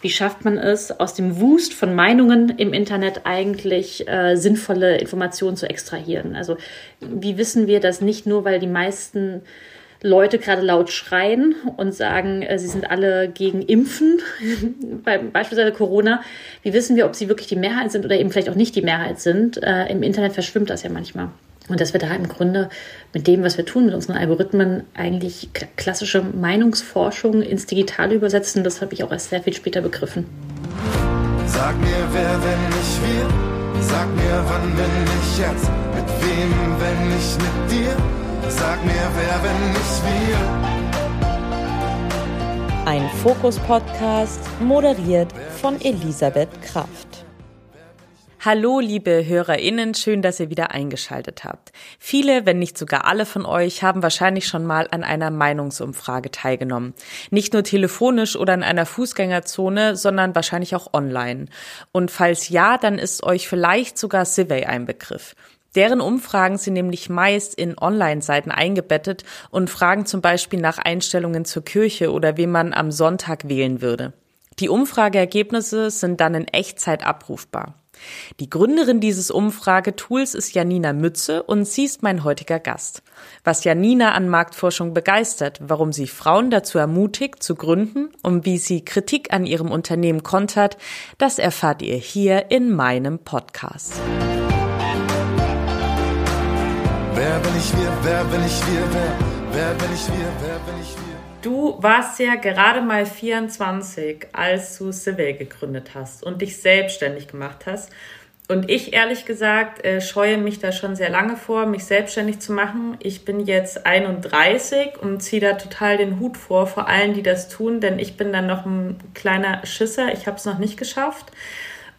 wie schafft man es, aus dem Wust von Meinungen im Internet eigentlich äh, sinnvolle Informationen zu extrahieren? Also wie wissen wir das nicht nur, weil die meisten Leute gerade laut schreien und sagen, äh, sie sind alle gegen Impfen, bei, beispielsweise Corona. Wie wissen wir, ob sie wirklich die Mehrheit sind oder eben vielleicht auch nicht die Mehrheit sind? Äh, Im Internet verschwimmt das ja manchmal. Und dass wir da im Grunde mit dem, was wir tun, mit unseren Algorithmen, eigentlich klassische Meinungsforschung ins Digitale übersetzen, das habe ich auch erst sehr viel später begriffen. Sag mir, wer, wenn nicht wir? Sag mir, wann, wenn nicht jetzt? Mit wem, wenn nicht mit dir? Sag mir, wer, wenn nicht wir? Ein Fokus-Podcast, moderiert von Elisabeth Kraft. Hallo, liebe HörerInnen, schön, dass ihr wieder eingeschaltet habt. Viele, wenn nicht sogar alle von euch, haben wahrscheinlich schon mal an einer Meinungsumfrage teilgenommen. Nicht nur telefonisch oder in einer Fußgängerzone, sondern wahrscheinlich auch online. Und falls ja, dann ist euch vielleicht sogar Survey ein Begriff. Deren Umfragen sind nämlich meist in Online-Seiten eingebettet und fragen zum Beispiel nach Einstellungen zur Kirche oder wem man am Sonntag wählen würde. Die Umfrageergebnisse sind dann in Echtzeit abrufbar. Die Gründerin dieses Umfragetools ist Janina Mütze und sie ist mein heutiger Gast. Was Janina an Marktforschung begeistert, warum sie Frauen dazu ermutigt, zu gründen und wie sie Kritik an ihrem Unternehmen kontert, das erfahrt ihr hier in meinem Podcast. Wer bin ich wir, wer bin ich wir, wer, wer bin ich wir, wer bin ich wir? Du warst ja gerade mal 24, als du Civil gegründet hast und dich selbstständig gemacht hast. Und ich ehrlich gesagt äh, scheue mich da schon sehr lange vor, mich selbstständig zu machen. Ich bin jetzt 31 und ziehe da total den Hut vor, vor allen, die das tun, denn ich bin dann noch ein kleiner Schisser. Ich habe es noch nicht geschafft.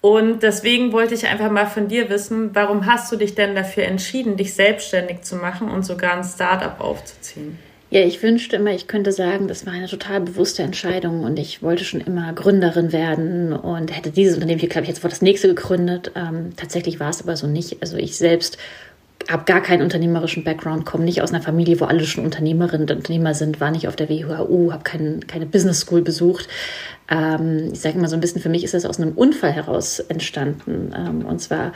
Und deswegen wollte ich einfach mal von dir wissen, warum hast du dich denn dafür entschieden, dich selbstständig zu machen und sogar ein Startup aufzuziehen? Ja, ich wünschte immer, ich könnte sagen, das war eine total bewusste Entscheidung und ich wollte schon immer Gründerin werden und hätte dieses Unternehmen, hier glaube ich, jetzt vor das nächste gegründet. Ähm, tatsächlich war es aber so nicht. Also ich selbst habe gar keinen unternehmerischen Background, komme nicht aus einer Familie, wo alle schon Unternehmerinnen und Unternehmer sind, war nicht auf der WHU, habe kein, keine Business School besucht. Ähm, ich sage immer so ein bisschen, für mich ist das aus einem Unfall heraus entstanden. Ähm, und zwar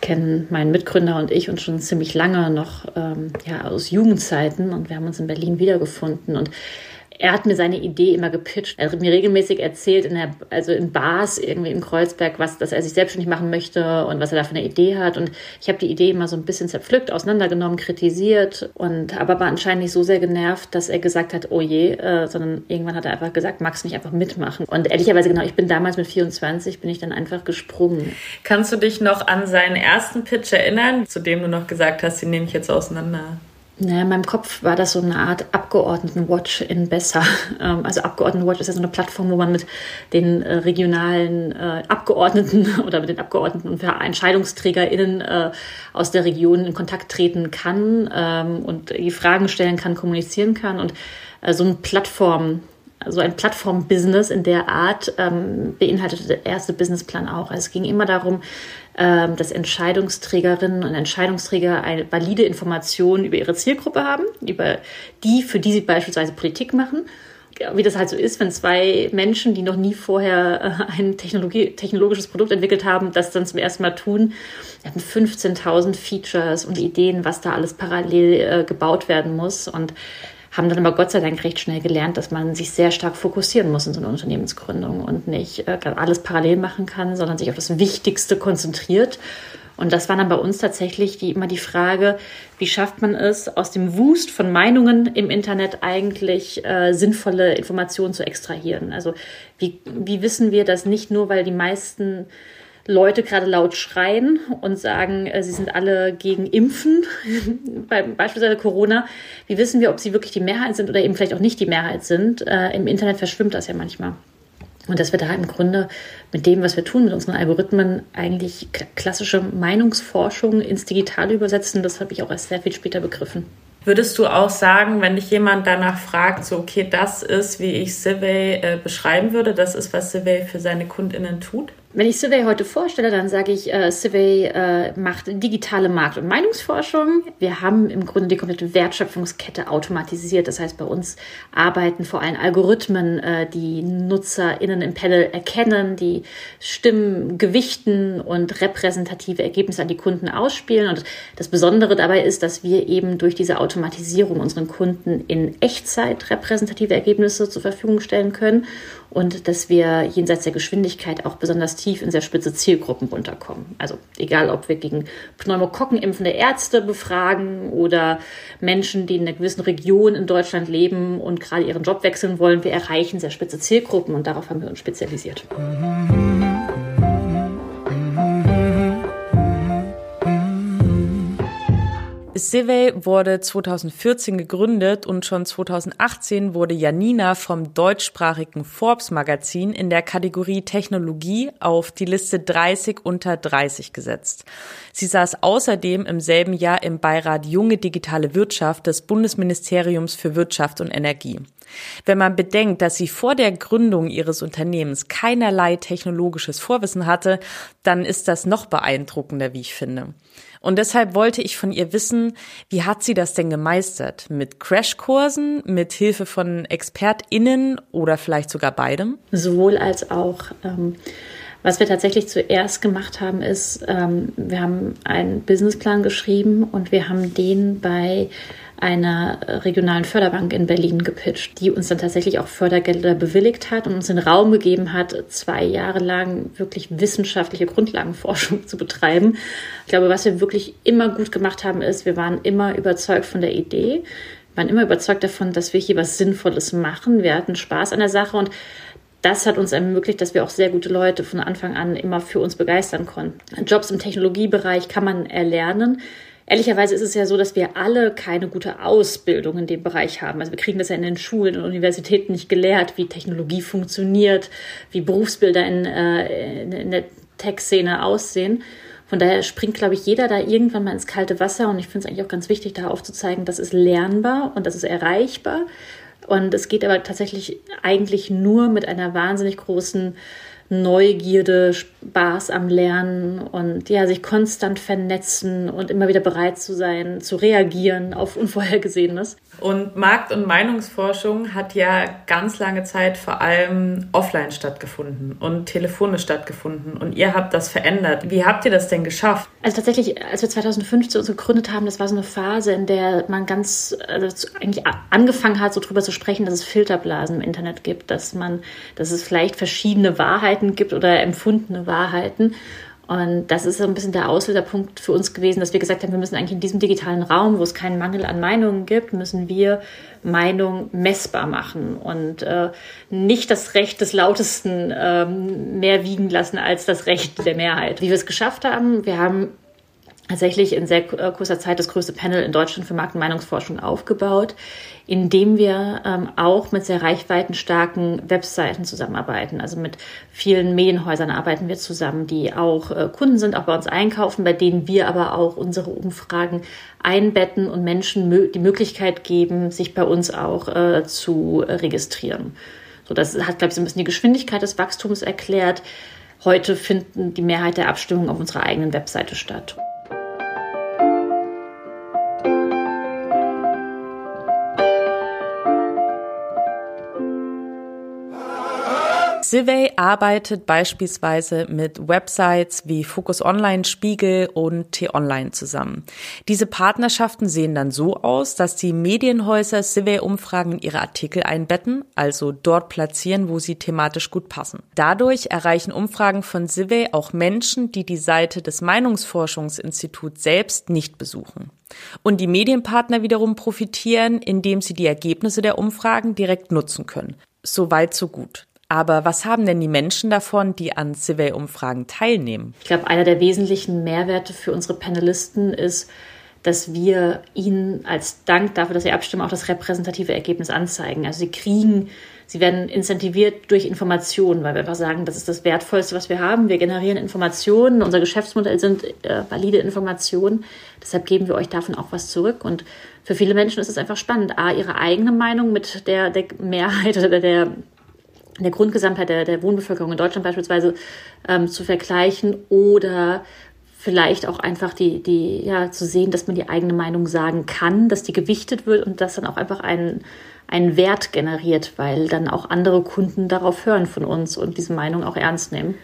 kennen mein Mitgründer und ich uns schon ziemlich lange noch ähm, ja, aus Jugendzeiten und wir haben uns in Berlin wiedergefunden. Und er hat mir seine Idee immer gepitcht. Er hat mir regelmäßig erzählt, in der, also in Bars irgendwie in Kreuzberg, was, dass er sich selbstständig machen möchte und was er da für eine Idee hat. Und ich habe die Idee immer so ein bisschen zerpflückt, auseinandergenommen, kritisiert und aber war anscheinend nicht so sehr genervt, dass er gesagt hat, oh je, äh, sondern irgendwann hat er einfach gesagt, magst du nicht einfach mitmachen? Und ehrlicherweise genau, ich bin damals mit 24, bin ich dann einfach gesprungen. Kannst du dich noch an seinen ersten Pitch erinnern, zu dem du noch gesagt hast, den nehme ich jetzt auseinander? Naja, in meinem Kopf war das so eine Art Abgeordnetenwatch in Besser. Ähm, also Abgeordnetenwatch ist ja so eine Plattform, wo man mit den äh, regionalen äh, Abgeordneten oder mit den Abgeordneten und EntscheidungsträgerInnen äh, aus der Region in Kontakt treten kann ähm, und die Fragen stellen kann, kommunizieren kann. Und so eine Plattform, so ein Plattform-Business in der Art ähm, beinhaltete der erste Businessplan auch. Also es ging immer darum, ähm, dass Entscheidungsträgerinnen und Entscheidungsträger eine valide Information über ihre Zielgruppe haben, über die, für die sie beispielsweise Politik machen wie das halt so ist, wenn zwei Menschen, die noch nie vorher äh, ein technologisches Produkt entwickelt haben, das dann zum ersten Mal tun. Wir hatten 15.000 Features und Ideen, was da alles parallel äh, gebaut werden muss. Und haben dann aber Gott sei Dank recht schnell gelernt, dass man sich sehr stark fokussieren muss in so einer Unternehmensgründung und nicht äh, alles parallel machen kann, sondern sich auf das Wichtigste konzentriert. Und das war dann bei uns tatsächlich die, immer die Frage, wie schafft man es, aus dem Wust von Meinungen im Internet eigentlich äh, sinnvolle Informationen zu extrahieren? Also wie, wie wissen wir das nicht nur, weil die meisten Leute gerade laut schreien und sagen, äh, sie sind alle gegen Impfen, bei, beispielsweise Corona. Wie wissen wir, ob sie wirklich die Mehrheit sind oder eben vielleicht auch nicht die Mehrheit sind? Äh, Im Internet verschwimmt das ja manchmal. Und dass wir da im Grunde mit dem, was wir tun, mit unseren Algorithmen, eigentlich klassische Meinungsforschung ins Digitale übersetzen, das habe ich auch erst sehr viel später begriffen. Würdest du auch sagen, wenn dich jemand danach fragt, so, okay, das ist, wie ich Survey äh, beschreiben würde, das ist, was Survey für seine KundInnen tut? Wenn ich Survey heute vorstelle, dann sage ich, äh, Survey äh, macht digitale Markt- und Meinungsforschung. Wir haben im Grunde die komplette Wertschöpfungskette automatisiert. Das heißt, bei uns arbeiten vor allem Algorithmen, äh, die NutzerInnen im Panel erkennen, die Stimmen gewichten und repräsentative Ergebnisse an die Kunden ausspielen. Und das Besondere dabei ist, dass wir eben durch diese Automatisierung unseren Kunden in Echtzeit repräsentative Ergebnisse zur Verfügung stellen können und dass wir jenseits der Geschwindigkeit auch besonders tief in sehr spitze Zielgruppen runterkommen. Also egal, ob wir gegen Pneumokokken impfende Ärzte befragen oder Menschen, die in einer gewissen Region in Deutschland leben und gerade ihren Job wechseln wollen, wir erreichen sehr spitze Zielgruppen und darauf haben wir uns spezialisiert. Mhm. Civey wurde 2014 gegründet und schon 2018 wurde Janina vom deutschsprachigen Forbes Magazin in der Kategorie Technologie auf die Liste 30 unter 30 gesetzt. Sie saß außerdem im selben Jahr im Beirat Junge Digitale Wirtschaft des Bundesministeriums für Wirtschaft und Energie. Wenn man bedenkt, dass sie vor der Gründung ihres Unternehmens keinerlei technologisches Vorwissen hatte, dann ist das noch beeindruckender, wie ich finde. Und deshalb wollte ich von ihr wissen, wie hat sie das denn gemeistert? Mit Crashkursen, mit Hilfe von ExpertInnen oder vielleicht sogar beidem? Sowohl als auch. Ähm was wir tatsächlich zuerst gemacht haben, ist, ähm, wir haben einen Businessplan geschrieben und wir haben den bei einer regionalen Förderbank in Berlin gepitcht, die uns dann tatsächlich auch Fördergelder bewilligt hat und uns den Raum gegeben hat, zwei Jahre lang wirklich wissenschaftliche Grundlagenforschung zu betreiben. Ich glaube, was wir wirklich immer gut gemacht haben, ist, wir waren immer überzeugt von der Idee, waren immer überzeugt davon, dass wir hier was Sinnvolles machen. Wir hatten Spaß an der Sache und das hat uns ermöglicht, dass wir auch sehr gute Leute von Anfang an immer für uns begeistern konnten. Jobs im Technologiebereich kann man erlernen. Ehrlicherweise ist es ja so, dass wir alle keine gute Ausbildung in dem Bereich haben. Also wir kriegen das ja in den Schulen und Universitäten nicht gelehrt, wie Technologie funktioniert, wie Berufsbilder in, äh, in der Tech-Szene aussehen. Von daher springt, glaube ich, jeder da irgendwann mal ins kalte Wasser. Und ich finde es eigentlich auch ganz wichtig, da aufzuzeigen, das ist lernbar und das ist erreichbar. Und es geht aber tatsächlich eigentlich nur mit einer wahnsinnig großen Neugierde, Spaß am Lernen und ja, sich konstant vernetzen und immer wieder bereit zu sein, zu reagieren auf Unvorhergesehenes. Und Markt- und Meinungsforschung hat ja ganz lange Zeit vor allem offline stattgefunden und telefonisch stattgefunden. Und ihr habt das verändert. Wie habt ihr das denn geschafft? Also tatsächlich, als wir 2015 uns gegründet haben, das war so eine Phase, in der man ganz also eigentlich angefangen hat, so drüber zu sprechen, dass es Filterblasen im Internet gibt, dass man, dass es vielleicht verschiedene Wahrheiten gibt oder empfundene Wahrheiten. Und das ist so ein bisschen der Auslöserpunkt für uns gewesen, dass wir gesagt haben, wir müssen eigentlich in diesem digitalen Raum, wo es keinen Mangel an Meinungen gibt, müssen wir Meinung messbar machen und äh, nicht das Recht des Lautesten ähm, mehr wiegen lassen als das Recht der Mehrheit. Wie wir es geschafft haben, wir haben tatsächlich in sehr äh, kurzer Zeit das größte Panel in Deutschland für Markt- und Meinungsforschung aufgebaut, indem wir ähm, auch mit sehr reichweitenstarken Webseiten zusammenarbeiten. Also mit vielen Medienhäusern arbeiten wir zusammen, die auch äh, Kunden sind, auch bei uns einkaufen, bei denen wir aber auch unsere Umfragen einbetten und Menschen mö die Möglichkeit geben, sich bei uns auch äh, zu registrieren. So, das hat, glaube ich, so ein bisschen die Geschwindigkeit des Wachstums erklärt. Heute finden die Mehrheit der Abstimmungen auf unserer eigenen Webseite statt. Civey arbeitet beispielsweise mit Websites wie Focus Online, Spiegel und T-Online zusammen. Diese Partnerschaften sehen dann so aus, dass die Medienhäuser Civey-Umfragen in ihre Artikel einbetten, also dort platzieren, wo sie thematisch gut passen. Dadurch erreichen Umfragen von Civey auch Menschen, die die Seite des Meinungsforschungsinstituts selbst nicht besuchen. Und die Medienpartner wiederum profitieren, indem sie die Ergebnisse der Umfragen direkt nutzen können. So weit, so gut. Aber was haben denn die Menschen davon, die an Survey-Umfragen teilnehmen? Ich glaube, einer der wesentlichen Mehrwerte für unsere Panelisten ist, dass wir ihnen als Dank dafür, dass sie abstimmen, auch das repräsentative Ergebnis anzeigen. Also sie kriegen, sie werden incentiviert durch Informationen, weil wir einfach sagen, das ist das Wertvollste, was wir haben. Wir generieren Informationen, unser Geschäftsmodell sind äh, valide Informationen. Deshalb geben wir euch davon auch was zurück. Und für viele Menschen ist es einfach spannend, a, ihre eigene Meinung mit der, der Mehrheit oder der der Grundgesamtheit der, der Wohnbevölkerung in Deutschland beispielsweise ähm, zu vergleichen oder vielleicht auch einfach die, die, ja, zu sehen, dass man die eigene Meinung sagen kann, dass die gewichtet wird und das dann auch einfach einen, einen Wert generiert, weil dann auch andere Kunden darauf hören von uns und diese Meinung auch ernst nehmen.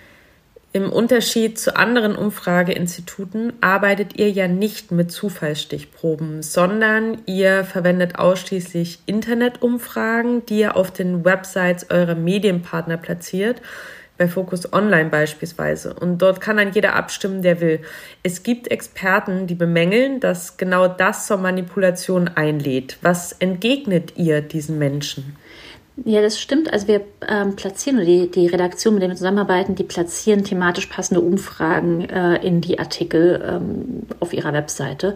Im Unterschied zu anderen Umfrageinstituten arbeitet ihr ja nicht mit Zufallsstichproben, sondern ihr verwendet ausschließlich Internetumfragen, die ihr auf den Websites eurer Medienpartner platziert bei Focus Online beispielsweise. Und dort kann dann jeder abstimmen, der will. Es gibt Experten, die bemängeln, dass genau das zur Manipulation einlädt. Was entgegnet ihr diesen Menschen? Ja, das stimmt. Also wir ähm, platzieren, die, die Redaktion, mit der wir zusammenarbeiten, die platzieren thematisch passende Umfragen äh, in die Artikel ähm, auf ihrer Webseite.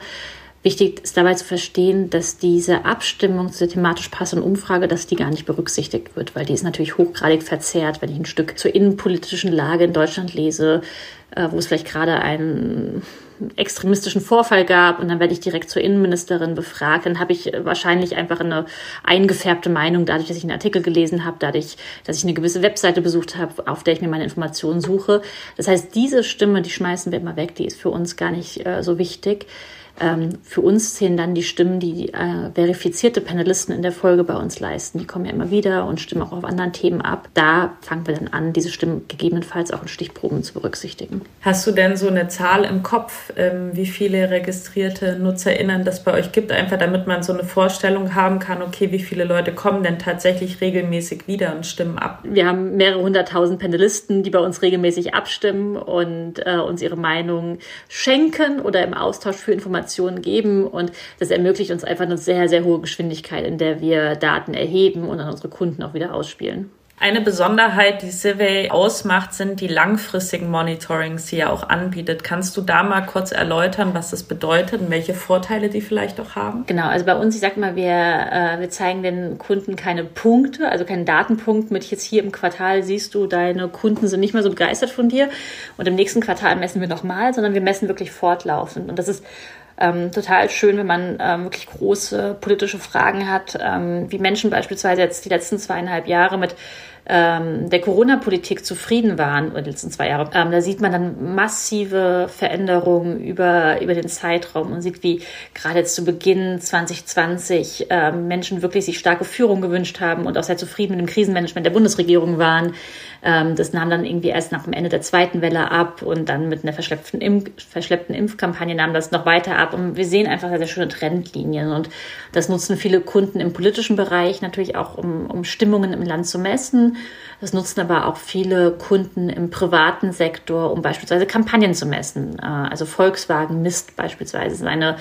Wichtig ist dabei zu verstehen, dass diese Abstimmung zur thematisch passenden Umfrage, dass die gar nicht berücksichtigt wird, weil die ist natürlich hochgradig verzerrt, wenn ich ein Stück zur innenpolitischen Lage in Deutschland lese, äh, wo es vielleicht gerade einen extremistischen Vorfall gab und dann werde ich direkt zur Innenministerin befragt, dann habe ich wahrscheinlich einfach eine eingefärbte Meinung, dadurch, dass ich einen Artikel gelesen habe, dadurch, dass ich eine gewisse Webseite besucht habe, auf der ich mir meine Informationen suche. Das heißt, diese Stimme, die schmeißen wir immer weg, die ist für uns gar nicht äh, so wichtig. Ähm, für uns zählen dann die Stimmen, die äh, verifizierte Panelisten in der Folge bei uns leisten. Die kommen ja immer wieder und stimmen auch auf anderen Themen ab. Da fangen wir dann an, diese Stimmen gegebenenfalls auch in Stichproben zu berücksichtigen. Hast du denn so eine Zahl im Kopf, ähm, wie viele registrierte NutzerInnen das bei euch gibt? Einfach damit man so eine Vorstellung haben kann, okay, wie viele Leute kommen denn tatsächlich regelmäßig wieder und stimmen ab? Wir haben mehrere hunderttausend Panelisten, die bei uns regelmäßig abstimmen und äh, uns ihre Meinung schenken oder im Austausch für Informationen Informationen geben und das ermöglicht uns einfach eine sehr, sehr hohe Geschwindigkeit, in der wir Daten erheben und an unsere Kunden auch wieder ausspielen. Eine Besonderheit, die Survey ausmacht, sind die langfristigen Monitorings, die er auch anbietet. Kannst du da mal kurz erläutern, was das bedeutet und welche Vorteile die vielleicht auch haben? Genau, also bei uns, ich sag mal, wir, äh, wir zeigen den Kunden keine Punkte, also keinen Datenpunkt mit jetzt hier im Quartal siehst du, deine Kunden sind nicht mehr so begeistert von dir und im nächsten Quartal messen wir nochmal, sondern wir messen wirklich fortlaufend. Und das ist ähm, total schön, wenn man ähm, wirklich große politische Fragen hat, ähm, wie Menschen beispielsweise jetzt die letzten zweieinhalb Jahre mit ähm, der Corona-Politik zufrieden waren, oder die letzten zwei Jahre. Ähm, da sieht man dann massive Veränderungen über, über den Zeitraum und sieht, wie gerade jetzt zu Beginn 2020 ähm, Menschen wirklich sich starke Führung gewünscht haben und auch sehr zufrieden mit dem Krisenmanagement der Bundesregierung waren. Ähm, das nahm dann irgendwie erst nach dem Ende der zweiten Welle ab und dann mit einer verschleppten, Impf verschleppten Impfkampagne nahm das noch weiter ab. Und wir sehen einfach sehr, sehr schöne Trendlinien. Und das nutzen viele Kunden im politischen Bereich natürlich auch, um, um Stimmungen im Land zu messen. Das nutzen aber auch viele Kunden im privaten Sektor, um beispielsweise Kampagnen zu messen. Äh, also Volkswagen misst beispielsweise seine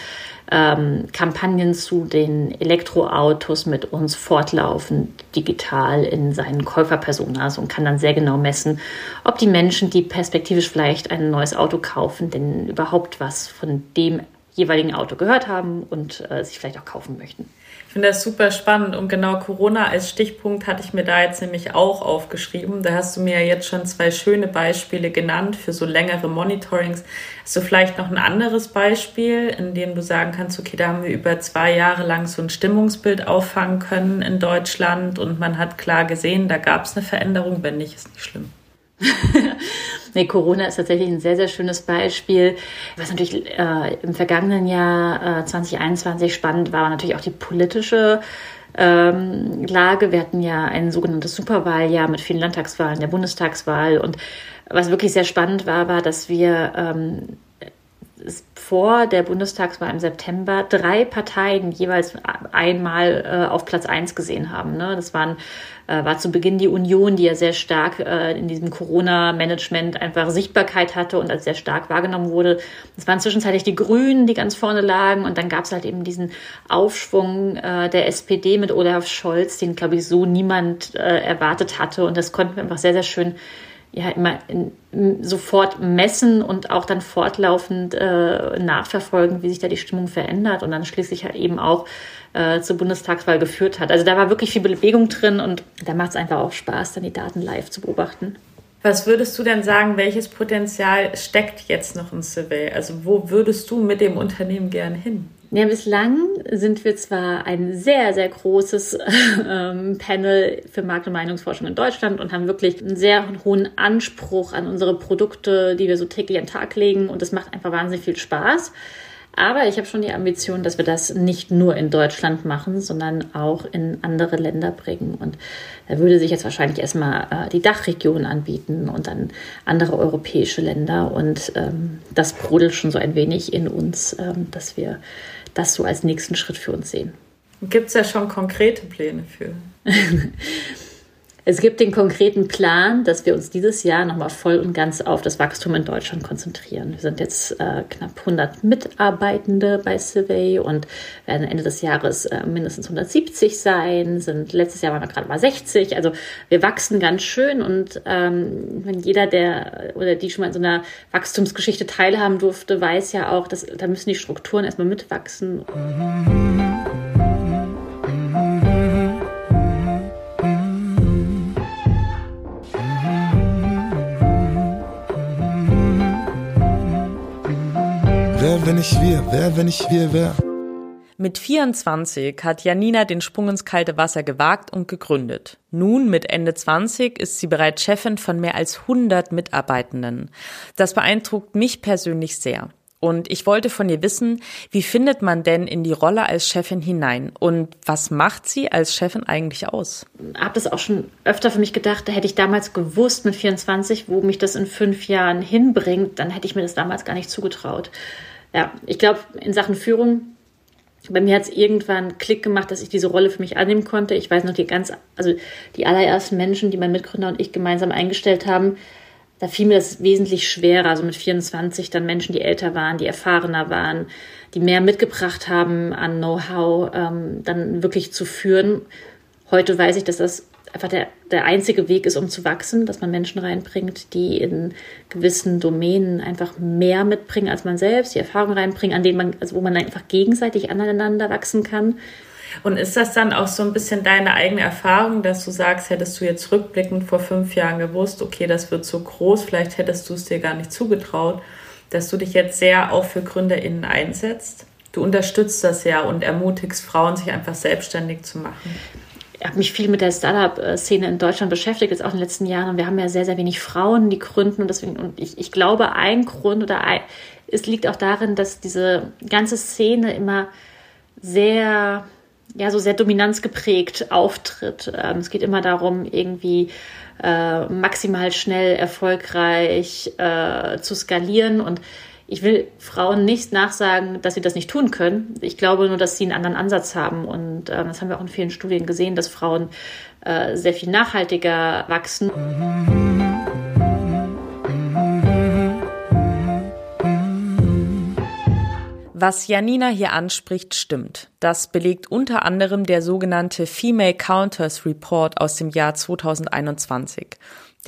ähm, Kampagnen zu den Elektroautos mit uns fortlaufend digital in seinen Käuferpersonas und kann dann sehr genau messen, ob die Menschen, die perspektivisch vielleicht ein neues Auto kaufen, denn überhaupt was von dem jeweiligen Auto gehört haben und äh, sich vielleicht auch kaufen möchten. Ich finde das super spannend und genau Corona als Stichpunkt hatte ich mir da jetzt nämlich auch aufgeschrieben. Da hast du mir ja jetzt schon zwei schöne Beispiele genannt für so längere Monitorings. Hast du vielleicht noch ein anderes Beispiel, in dem du sagen kannst, okay, da haben wir über zwei Jahre lang so ein Stimmungsbild auffangen können in Deutschland und man hat klar gesehen, da gab es eine Veränderung, wenn nicht, ist nicht schlimm. nee, Corona ist tatsächlich ein sehr, sehr schönes Beispiel. Was natürlich äh, im vergangenen Jahr äh, 2021 spannend war, war natürlich auch die politische ähm, Lage. Wir hatten ja ein sogenanntes Superwahljahr mit vielen Landtagswahlen, der Bundestagswahl. Und was wirklich sehr spannend war, war, dass wir ähm, vor der Bundestagswahl im September drei Parteien jeweils einmal äh, auf Platz eins gesehen haben. Ne? Das waren äh, war zu Beginn die Union, die ja sehr stark äh, in diesem Corona-Management einfach Sichtbarkeit hatte und als sehr stark wahrgenommen wurde. Es waren zwischenzeitlich die Grünen, die ganz vorne lagen und dann gab es halt eben diesen Aufschwung äh, der SPD mit Olaf Scholz, den, glaube ich, so niemand äh, erwartet hatte und das konnten wir einfach sehr, sehr schön ja immer in, sofort messen und auch dann fortlaufend äh, nachverfolgen, wie sich da die Stimmung verändert und dann schließlich halt eben auch äh, zur Bundestagswahl geführt hat. Also da war wirklich viel Bewegung drin und da macht es einfach auch Spaß, dann die Daten live zu beobachten. Was würdest du denn sagen, welches Potenzial steckt jetzt noch in Survey? Also wo würdest du mit dem Unternehmen gern hin? Ja, bislang sind wir zwar ein sehr, sehr großes ähm, Panel für Markt- und Meinungsforschung in Deutschland und haben wirklich einen sehr hohen Anspruch an unsere Produkte, die wir so täglich an den Tag legen und das macht einfach wahnsinnig viel Spaß. Aber ich habe schon die Ambition, dass wir das nicht nur in Deutschland machen, sondern auch in andere Länder bringen. Und da würde sich jetzt wahrscheinlich erstmal äh, die Dachregion anbieten und dann andere europäische Länder. Und ähm, das brodelt schon so ein wenig in uns, ähm, dass wir das so als nächsten Schritt für uns sehen. Gibt es ja schon konkrete Pläne für? Es gibt den konkreten Plan, dass wir uns dieses Jahr nochmal voll und ganz auf das Wachstum in Deutschland konzentrieren. Wir sind jetzt äh, knapp 100 Mitarbeitende bei Survey und werden Ende des Jahres äh, mindestens 170 sein. Sind letztes Jahr waren wir gerade mal 60. Also wir wachsen ganz schön und ähm, wenn jeder, der oder die schon mal in so einer Wachstumsgeschichte teilhaben durfte, weiß ja auch, dass da müssen die Strukturen erstmal mitwachsen. Mhm. Wenn ich wir? Wer, wenn ich wir, wer? Mit 24 hat Janina den Sprung ins kalte Wasser gewagt und gegründet. Nun, mit Ende 20, ist sie bereits Chefin von mehr als 100 Mitarbeitenden. Das beeindruckt mich persönlich sehr. Und ich wollte von ihr wissen, wie findet man denn in die Rolle als Chefin hinein? Und was macht sie als Chefin eigentlich aus? Ich habe das auch schon öfter für mich gedacht, da hätte ich damals gewusst mit 24, wo mich das in fünf Jahren hinbringt, dann hätte ich mir das damals gar nicht zugetraut ja, ich glaube, in Sachen Führung, bei mir hat es irgendwann Klick gemacht, dass ich diese Rolle für mich annehmen konnte. Ich weiß noch, die ganz, also die allerersten Menschen, die mein Mitgründer und ich gemeinsam eingestellt haben, da fiel mir das wesentlich schwerer, also mit 24 dann Menschen, die älter waren, die erfahrener waren, die mehr mitgebracht haben an Know-how, ähm, dann wirklich zu führen. Heute weiß ich, dass das einfach der, der einzige Weg ist, um zu wachsen, dass man Menschen reinbringt, die in gewissen Domänen einfach mehr mitbringen als man selbst, die Erfahrung reinbringen, an denen man, also wo man einfach gegenseitig aneinander wachsen kann. Und ist das dann auch so ein bisschen deine eigene Erfahrung, dass du sagst, hättest du jetzt rückblickend vor fünf Jahren gewusst, okay, das wird so groß, vielleicht hättest du es dir gar nicht zugetraut, dass du dich jetzt sehr auch für GründerInnen einsetzt? Du unterstützt das ja und ermutigst Frauen, sich einfach selbstständig zu machen habe mich viel mit der Startup-Szene in Deutschland beschäftigt, jetzt auch in den letzten Jahren. Und wir haben ja sehr, sehr wenig Frauen, die gründen. Und deswegen, und ich, ich glaube, ein Grund oder ein, es liegt auch darin, dass diese ganze Szene immer sehr, ja, so sehr dominanzgeprägt auftritt. Ähm, es geht immer darum, irgendwie äh, maximal schnell erfolgreich äh, zu skalieren und ich will Frauen nicht nachsagen, dass sie das nicht tun können. Ich glaube nur, dass sie einen anderen Ansatz haben. Und äh, das haben wir auch in vielen Studien gesehen, dass Frauen äh, sehr viel nachhaltiger wachsen. Was Janina hier anspricht, stimmt. Das belegt unter anderem der sogenannte Female Counters Report aus dem Jahr 2021.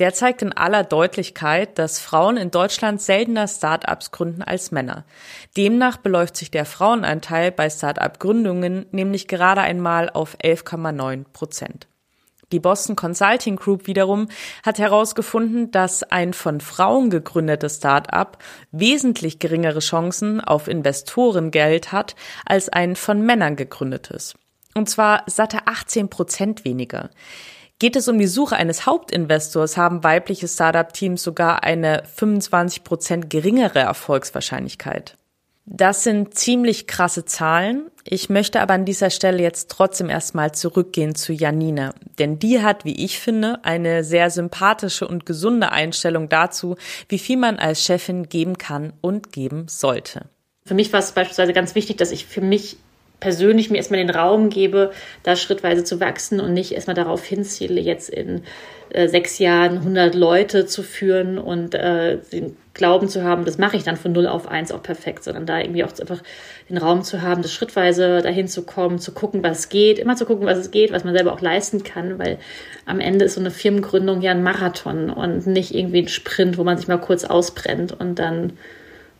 Der zeigt in aller Deutlichkeit, dass Frauen in Deutschland seltener Start-ups gründen als Männer. Demnach beläuft sich der Frauenanteil bei Start-up-Gründungen nämlich gerade einmal auf 11,9 Prozent. Die Boston Consulting Group wiederum hat herausgefunden, dass ein von Frauen gegründetes Start-up wesentlich geringere Chancen auf Investorengeld hat als ein von Männern gegründetes. Und zwar satte 18 Prozent weniger. Geht es um die Suche eines Hauptinvestors, haben weibliche Startup-Teams sogar eine 25 Prozent geringere Erfolgswahrscheinlichkeit. Das sind ziemlich krasse Zahlen. Ich möchte aber an dieser Stelle jetzt trotzdem erstmal zurückgehen zu Janine, denn die hat, wie ich finde, eine sehr sympathische und gesunde Einstellung dazu, wie viel man als Chefin geben kann und geben sollte. Für mich war es beispielsweise ganz wichtig, dass ich für mich persönlich mir erstmal den Raum gebe, da schrittweise zu wachsen und nicht erstmal darauf hinziele, jetzt in äh, sechs Jahren 100 Leute zu führen und äh, den Glauben zu haben, das mache ich dann von 0 auf 1 auch perfekt, sondern da irgendwie auch einfach den Raum zu haben, das schrittweise dahin zu kommen, zu gucken, was geht, immer zu gucken, was es geht, was man selber auch leisten kann, weil am Ende ist so eine Firmengründung ja ein Marathon und nicht irgendwie ein Sprint, wo man sich mal kurz ausbrennt und dann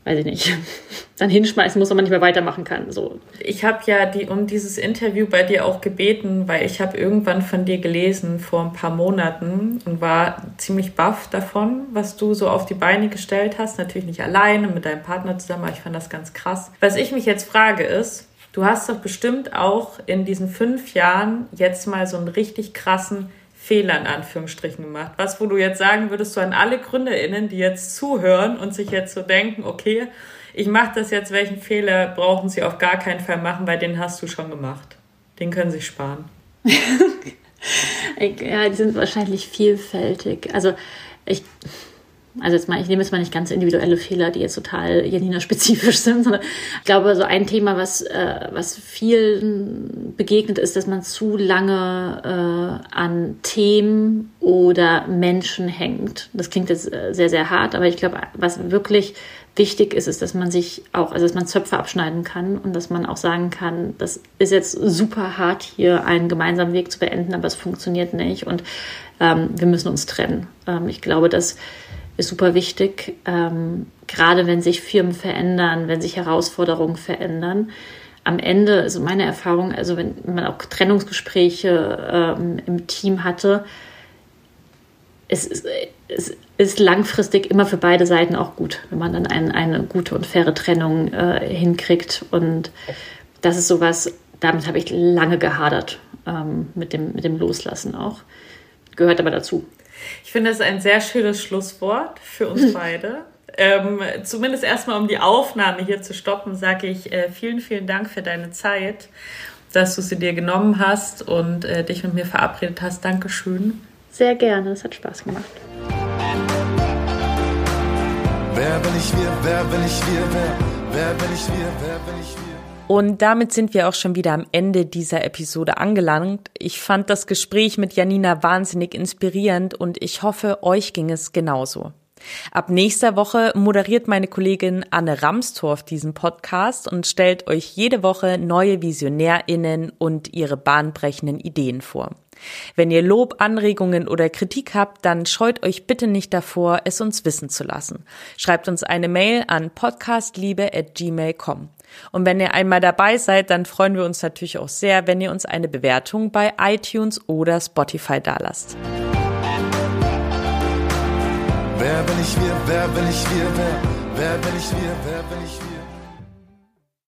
weiß ich nicht, dann hinschmeißen muss und man nicht mehr weitermachen kann. So. Ich habe ja die, um dieses Interview bei dir auch gebeten, weil ich habe irgendwann von dir gelesen vor ein paar Monaten und war ziemlich baff davon, was du so auf die Beine gestellt hast. Natürlich nicht alleine, mit deinem Partner zusammen, aber ich fand das ganz krass. Was ich mich jetzt frage ist, Du hast doch bestimmt auch in diesen fünf Jahren jetzt mal so einen richtig krassen Fehler in Anführungsstrichen gemacht. Was, wo du jetzt sagen würdest, so an alle GründerInnen, die jetzt zuhören und sich jetzt so denken, okay, ich mache das jetzt, welchen Fehler brauchen sie auf gar keinen Fall machen, weil den hast du schon gemacht. Den können sie sparen. ja, die sind wahrscheinlich vielfältig. Also ich also jetzt mal, ich nehme jetzt mal nicht ganz individuelle Fehler, die jetzt total Janina-spezifisch sind, sondern ich glaube, so ein Thema, was, äh, was vielen begegnet, ist, dass man zu lange äh, an Themen oder Menschen hängt. Das klingt jetzt äh, sehr, sehr hart, aber ich glaube, was wirklich wichtig ist, ist, dass man sich auch, also dass man Zöpfe abschneiden kann und dass man auch sagen kann, das ist jetzt super hart, hier einen gemeinsamen Weg zu beenden, aber es funktioniert nicht und ähm, wir müssen uns trennen. Ähm, ich glaube, dass ist super wichtig, ähm, gerade wenn sich Firmen verändern, wenn sich Herausforderungen verändern. Am Ende, also meine Erfahrung, also wenn man auch Trennungsgespräche ähm, im Team hatte, es ist, es ist langfristig immer für beide Seiten auch gut, wenn man dann ein, eine gute und faire Trennung äh, hinkriegt. Und das ist sowas, damit habe ich lange gehadert, ähm, mit, dem, mit dem Loslassen auch. Gehört aber dazu. Ich finde das ein sehr schönes Schlusswort für uns beide. ähm, zumindest erstmal, um die Aufnahme hier zu stoppen, sage ich äh, vielen, vielen Dank für deine Zeit, dass du sie dir genommen hast und äh, dich mit mir verabredet hast. Dankeschön. Sehr gerne, es hat Spaß gemacht. Wer bin ich wir, wer bin ich wir, wer, wer bin ich wir, wer bin ich wir? Und damit sind wir auch schon wieder am Ende dieser Episode angelangt. Ich fand das Gespräch mit Janina wahnsinnig inspirierend und ich hoffe, euch ging es genauso. Ab nächster Woche moderiert meine Kollegin Anne Ramstorff diesen Podcast und stellt euch jede Woche neue VisionärInnen und ihre bahnbrechenden Ideen vor. Wenn ihr Lob, Anregungen oder Kritik habt, dann scheut euch bitte nicht davor, es uns wissen zu lassen. Schreibt uns eine Mail an podcastliebe@gmail.com. Und wenn ihr einmal dabei seid, dann freuen wir uns natürlich auch sehr, wenn ihr uns eine Bewertung bei iTunes oder Spotify dalasst. Wer bin ich wir, wer bin ich wir, wer, wer bin ich wir, wer bin ich wir?